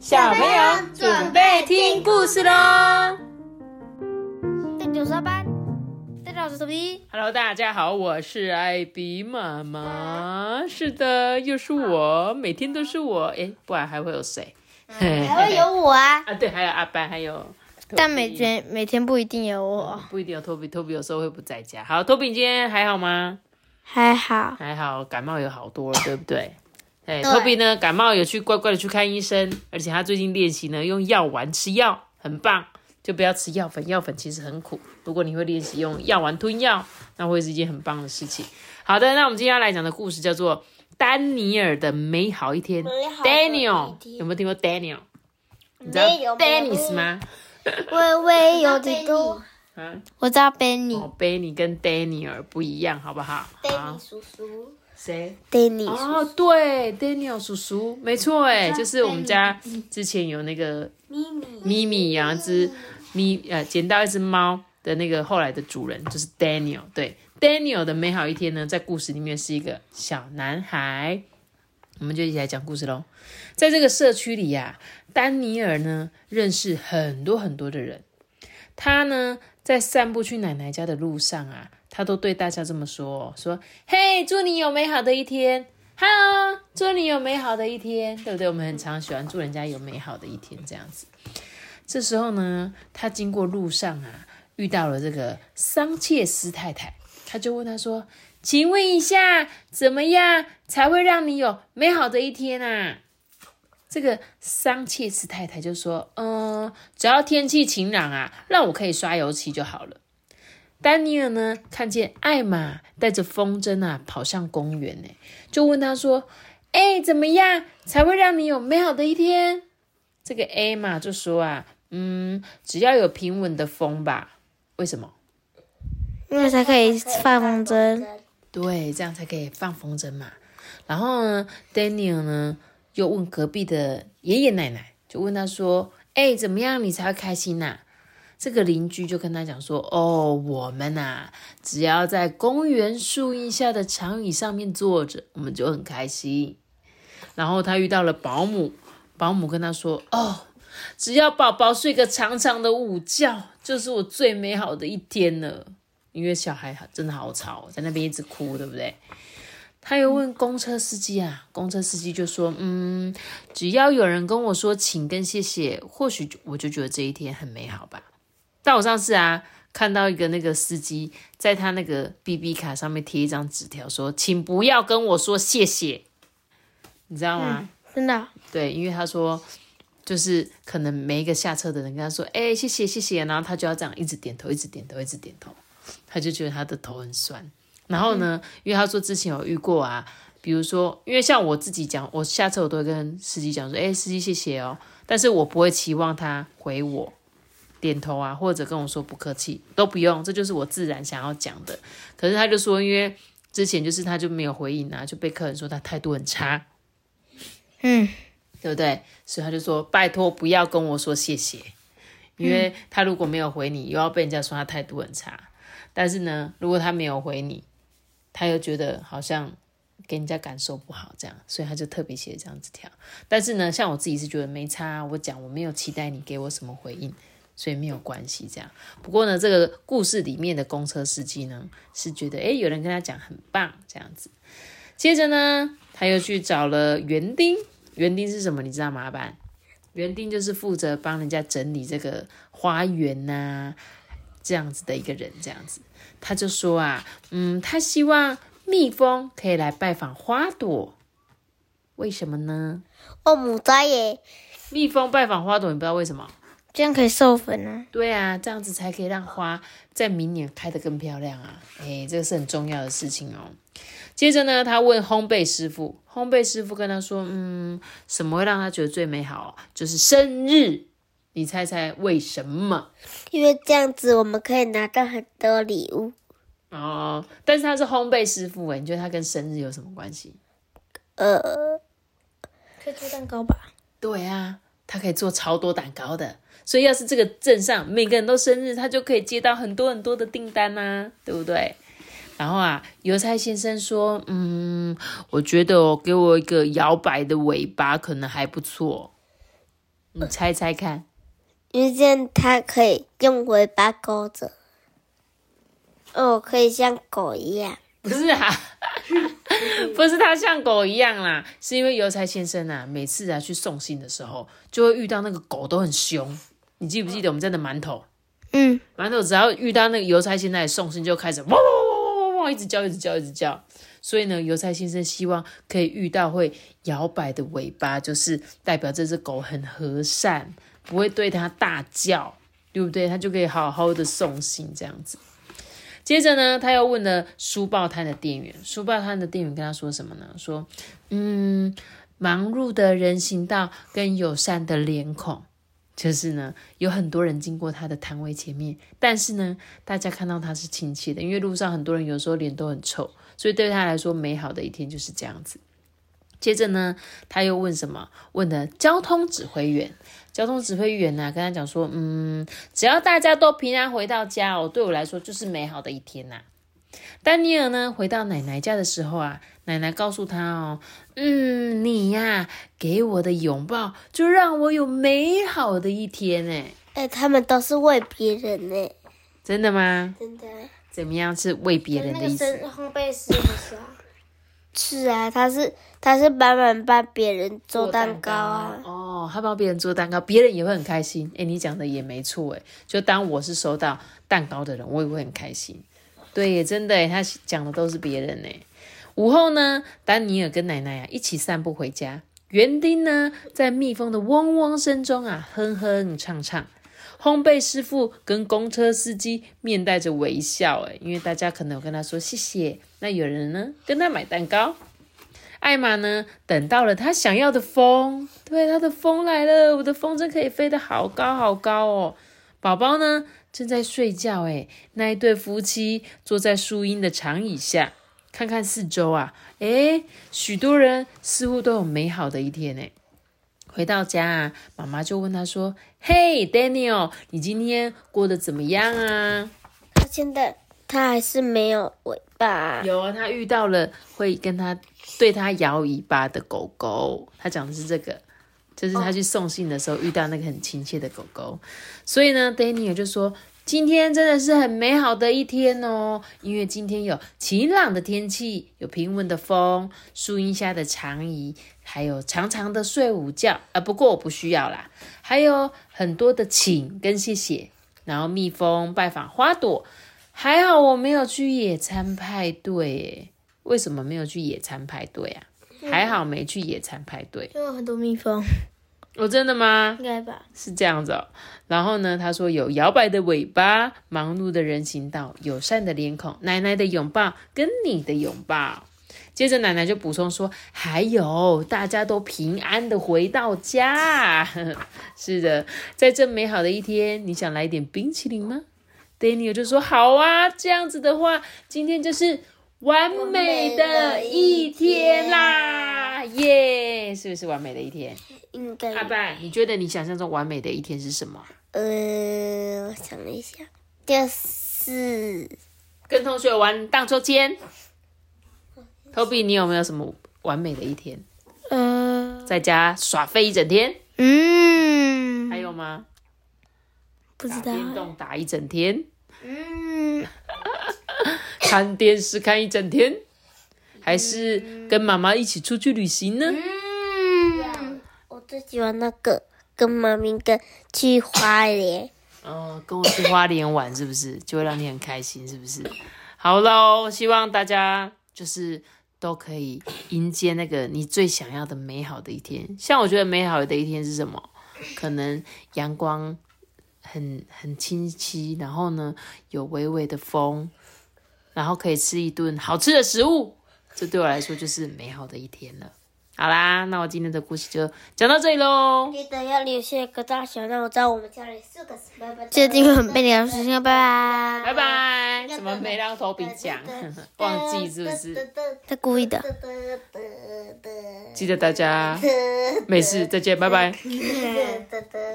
小朋友准备听故事喽。第九十二班，第九十一。Hello，大家好，我是艾比妈妈。是的，又是我，每天都是我。哎，不然还会有谁？还会有我啊，啊，对，还有阿班，还有。但每天每天不一定有我，不一定有托比，托比有时候会不在家。好，托比你今天还好吗？还好。还好，感冒有好多了，对不对？哎，对托比呢，感冒有去乖乖的去看医生，而且他最近练习呢，用药丸吃药，很棒。就不要吃药粉，药粉其实很苦。如果你会练习用药丸吞药，那会是一件很棒的事情。好的，那我们今天要来讲的故事叫做《丹尼尔的美好一天》（Daniel）。有没有听过 Daniel？你知道没有没有 Dennis 吗？微微有点多。啊，我知道 Benny，哦，Benny 跟 Daniel 不一样，好不好？好，叔叔谁？，Danny 哦，对，Daniel 叔叔，没错，哎，就是我们家之前有那个咪咪咪咪养一只咪呃捡到一只猫的那个后来的主人就是 Daniel。对，Daniel 的美好一天呢，在故事里面是一个小男孩。我们就一起来讲故事喽。在这个社区里呀、丹尼尔呢认识很多很多的人。他呢在散步去奶奶家的路上啊，他都对大家这么说：说嘿，祝你有美好的一天。Hello，祝你有美好的一天，对不对？我们很常喜欢祝人家有美好的一天这样子。这时候呢，他经过路上啊，遇到了这个桑切斯太太，他就问他说：“请问一下，怎么样才会让你有美好的一天啊？”这个桑切斯太太就说：“嗯，只要天气晴朗啊，让我可以刷油漆就好了。”丹尼尔呢，看见艾玛带着风筝啊跑向公园，呢，就问他说：“哎，怎么样才会让你有美好的一天？”这个艾玛就说啊，嗯，只要有平稳的风吧。为什么？因为才可以放风筝。对，这样才可以放风筝嘛。然后呢，Daniel 呢又问隔壁的爷爷奶奶，就问他说：“哎，怎么样你才会开心呐、这个邻居就跟他讲说：“哦，我们呐、只要在公园树荫下的长椅上面坐着，我们就很开心。”然后他遇到了保姆，保姆跟他说：“哦，只要宝宝睡个长长的午觉，就是我最美好的一天了。”因为小孩真的好吵，在那边一直哭，对不对？他又问公车司机啊，公车司机就说：“嗯，只要有人跟我说请跟谢谢，或许我就觉得这一天很美好吧。”但我上次啊，看到一个那个司机在他那个 BB 卡上面贴一张纸条，说：“请不要跟我说谢谢。”你知道吗？真的，对，因为他说，就是可能每一个下车的人跟他说：“哎、谢谢谢谢。”然后他就要这样一直点头，一直点头，一直点头，他就觉得他的头很酸。然后呢，因为他说之前有遇过啊，比如说，因为像我自己讲，我下车我都会跟司机讲说：“哎、司机谢谢哦。”但是我不会期望他回我点头啊，或者跟我说不客气，都不用，这就是我自然想要讲的。可是他就说，因为之前就是他就没有回应啊，就被客人说他态度很差。嗯，对不对？所以他就说：“拜托，不要跟我说谢谢，因为他如果没有回你，又要被人家说他态度很差。但是呢，如果他没有回你，他又觉得好像给人家感受不好，这样，所以他就特别写这样子条。但是呢，像我自己是觉得没差，我讲我没有期待你给我什么回应，所以没有关系。这样，不过呢，这个故事里面的公车司机呢，是觉得诶，有人跟他讲很棒，这样子。接着呢，他又去找了园丁。园丁是什么？你知道吗？阿班，园丁就是负责帮人家整理这个花园呐、这样子的一个人。这样子，他就说啊，嗯，他希望蜜蜂可以来拜访花朵。为什么呢？哦，母灾耶，蜜蜂拜访花朵，你不知道为什么？这样可以授粉啊。对啊，这样子才可以让花在明年开得更漂亮啊！哎，这个是很重要的事情哦。接着呢，他问烘焙师傅，烘焙师傅跟他说：“嗯，什么会让他觉得最美好？就是生日。你猜猜为什么？因为这样子我们可以拿到很多礼物。哦，但是他是烘焙师傅，哎，你觉得他跟生日有什么关系？呃，可以做蛋糕吧？对啊，他可以做超多蛋糕的。所以要是这个镇上每个人都生日，他就可以接到很多很多的订单呐、对不对？然后啊，邮差先生说：“嗯，我觉得哦，给我一个摇摆的尾巴可能还不错。”你猜猜看。因为它可以用尾巴勾着。哦，可以像狗一样。不是啊，不是他像狗一样啦，是因为邮差先生啊，每次啊去送信的时候，就会遇到那个狗都很凶。你记不记得我们家的馒头？嗯，馒头只要遇到那个邮差先生来送信，就开始汪汪汪汪汪汪一直叫，一直叫，一直叫。所以呢，邮差先生希望可以遇到会摇摆的尾巴，就是代表这只狗很和善，不会对它大叫，对不对？它就可以好好的送信这样子。接着呢，他又问了书报摊的店员，书报摊的店员跟他说什么呢？说，嗯，忙碌的人行道跟友善的脸孔，就是呢，有很多人经过他的摊位前面，但是呢，大家看到他是亲切的，因为路上很多人有时候脸都很臭，所以对他来说，美好的一天就是这样子。接着呢，他又问什么？问的交通指挥员。交通指挥员呢，跟他讲说，嗯，只要大家都平安回到家哦，对我来说就是美好的一天呐。丹尼尔呢，回到奶奶家的时候啊，奶奶告诉他哦，嗯，你呀，给我的拥抱就让我有美好的一天呢。哎，他们都是为别人呢。真的吗？真的。怎么样是为别人的意思？烘焙师不是啊。是啊，他是他是帮忙帮别人做蛋糕啊。哦，他帮别人做蛋糕，别人也会很开心。哎，你讲的也没错哎，就当我是收到蛋糕的人，我也会很开心。对，真的他讲的都是别人呢。午后呢，丹尼尔跟奶奶啊一起散步回家。园丁呢，在蜜蜂的嗡嗡声中啊，哼哼唱唱。烘焙师傅跟公车司机面带着微笑，哎，因为大家可能有跟他说谢谢。那有人呢跟他买蛋糕。艾玛呢等到了他想要的风，对，他的风来了，我的风筝可以飞得好高好高哦。宝宝呢正在睡觉，诶，那一对夫妻坐在树荫的长椅下，看看四周啊，诶，许多人似乎都有美好的一天，呢。回到家啊，妈妈就问他说：“嘿，Daniel，你今天过得怎么样啊？”他现在他还是没有尾巴。有啊，他遇到了会跟他对他摇尾巴的狗狗。他讲的是这个，就是他去送信的时候遇到那个很亲切的狗狗。所以呢，Daniel 就说：“今天真的是很美好的一天哦，因为今天有晴朗的天气，有平稳的风，树荫下的长椅。”还有长长的睡午觉啊，不过我不需要啦。还有很多的请跟谢谢，然后蜜蜂拜访花朵，还好我没有去野餐派对。为什么没有去野餐派对啊？还好没去野餐派对，因为很多蜜蜂。哦真的吗？应该吧。是这样子哦。然后呢，他说有摇摆的尾巴，忙碌的人行道，友善的脸孔，奶奶的拥抱跟你的拥抱。接着奶奶就补充说：“还有，大家都平安的回到家。是的，在这美好的一天，你想来点冰淇淋吗？”Daniel 就说：“好啊，这样子的话，今天就是完美的一天啦！耶，是不是完美的一天？应该。阿爸，你觉得你想象中完美的一天是什么？呃，我想一下，就是跟同学玩荡秋千。” Toby，你有没有什么完美的一天？嗯，在家耍飞一整天。嗯，还有吗？不知道。电动打一整天。嗯。看电视看一整天，还是跟妈妈一起出去旅行呢？嗯，我最喜欢那个跟妈咪跟去花莲。哦，跟我去花莲玩是不是？就会让你很开心，是不是？好喽，希望大家就是。都可以迎接那个你最想要的美好的一天。像我觉得美好的一天是什么？可能阳光很很清晰，然后呢有微微的风，然后可以吃一顿好吃的食物，这对我来说就是美好的一天了。好啦，那我今天的故事就讲到这里喽。记得要留下一个大小，让我知道我们家里四个拜拜。记得订阅很贝聊时间，拜拜。拜拜。怎么没让头皮讲？忘记是不是？他故意的。记得大家没事，再见，拜拜。